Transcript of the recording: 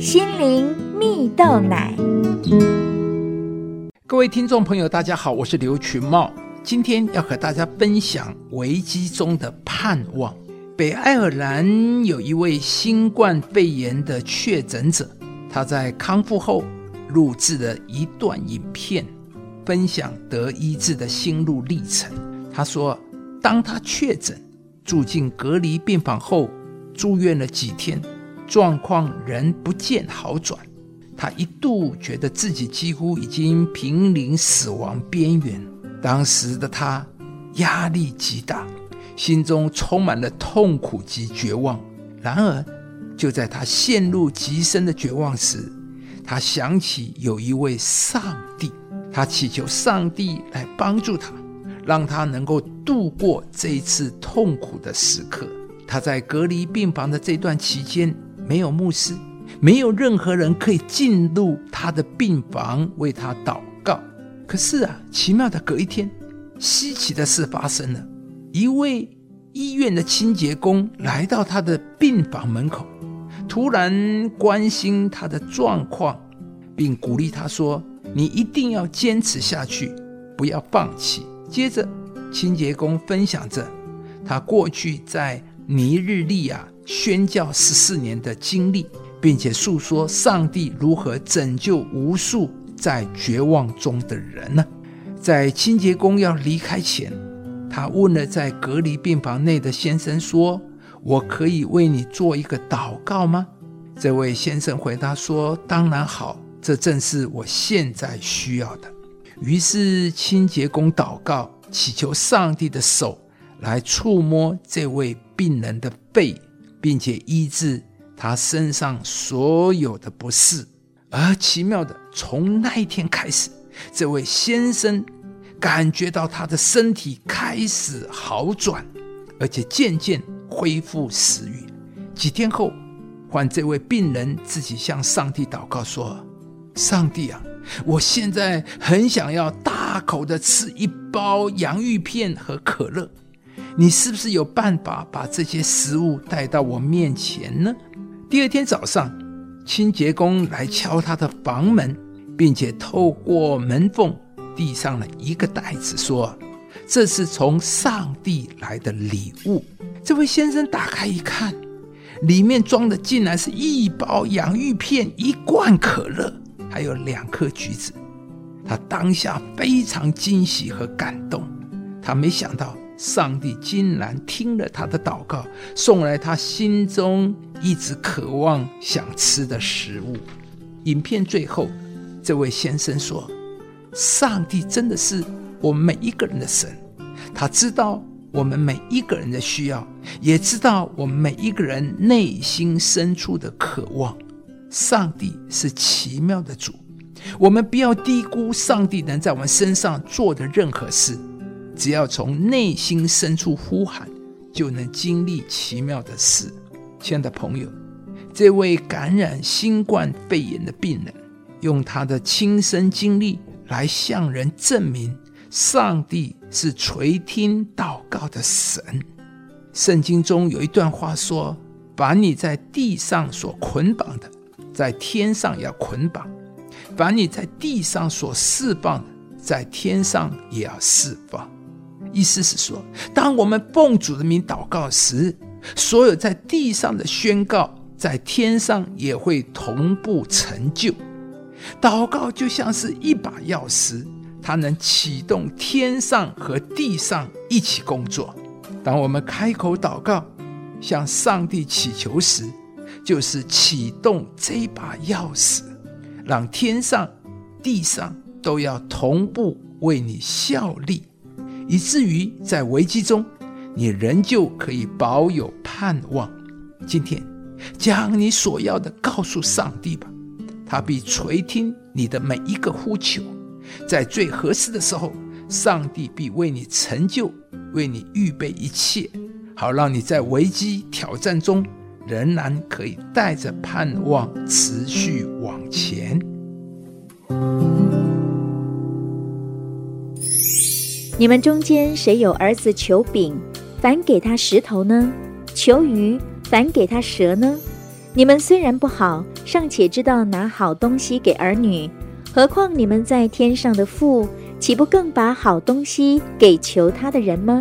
心灵蜜豆奶。各位听众朋友，大家好，我是刘群茂，今天要和大家分享危机中的盼望。北爱尔兰有一位新冠肺炎的确诊者，他在康复后录制了一段影片，分享得医治的心路历程。他说，当他确诊住进隔离病房后，住院了几天，状况仍不见好转。他一度觉得自己几乎已经濒临死亡边缘，当时的他压力极大，心中充满了痛苦及绝望。然而，就在他陷入极深的绝望时，他想起有一位上帝，他祈求上帝来帮助他，让他能够度过这一次痛苦的时刻。他在隔离病房的这段期间，没有牧师。没有任何人可以进入他的病房为他祷告。可是啊，奇妙的隔一天，稀奇的事发生了。一位医院的清洁工来到他的病房门口，突然关心他的状况，并鼓励他说：“你一定要坚持下去，不要放弃。”接着，清洁工分享着他过去在尼日利亚宣教十四年的经历。并且诉说上帝如何拯救无数在绝望中的人呢？在清洁工要离开前，他问了在隔离病房内的先生说：“我可以为你做一个祷告吗？”这位先生回答说：“当然好，这正是我现在需要的。”于是清洁工祷告，祈求上帝的手来触摸这位病人的背，并且医治。他身上所有的不适，而奇妙的，从那一天开始，这位先生感觉到他的身体开始好转，而且渐渐恢复食欲。几天后，换这位病人自己向上帝祷告说：“上帝啊，我现在很想要大口的吃一包洋芋片和可乐，你是不是有办法把这些食物带到我面前呢？”第二天早上，清洁工来敲他的房门，并且透过门缝递上了一个袋子，说：“这是从上帝来的礼物。”这位先生打开一看，里面装的竟然是一包洋芋片、一罐可乐，还有两颗橘子。他当下非常惊喜和感动，他没想到。上帝竟然听了他的祷告，送来他心中一直渴望想吃的食物。影片最后，这位先生说：“上帝真的是我们每一个人的神，他知道我们每一个人的需要，也知道我们每一个人内心深处的渴望。上帝是奇妙的主，我们不要低估上帝能在我们身上做的任何事。”只要从内心深处呼喊，就能经历奇妙的事。亲爱的朋友，这位感染新冠肺炎的病人，用他的亲身经历来向人证明，上帝是垂听祷告的神。圣经中有一段话说：“把你在地上所捆绑的，在天上要捆绑；把你在地上所释放的，在天上也要释放。”意思是说，当我们奉主的名祷告时，所有在地上的宣告，在天上也会同步成就。祷告就像是一把钥匙，它能启动天上和地上一起工作。当我们开口祷告，向上帝祈求时，就是启动这把钥匙，让天上、地上都要同步为你效力。以至于在危机中，你仍旧可以保有盼望。今天，将你所要的告诉上帝吧，他必垂听你的每一个呼求。在最合适的时候，上帝必为你成就，为你预备一切，好让你在危机挑战中仍然可以带着盼望持续往前。你们中间谁有儿子求饼，反给他石头呢？求鱼，反给他蛇呢？你们虽然不好，尚且知道拿好东西给儿女，何况你们在天上的父，岂不更把好东西给求他的人吗？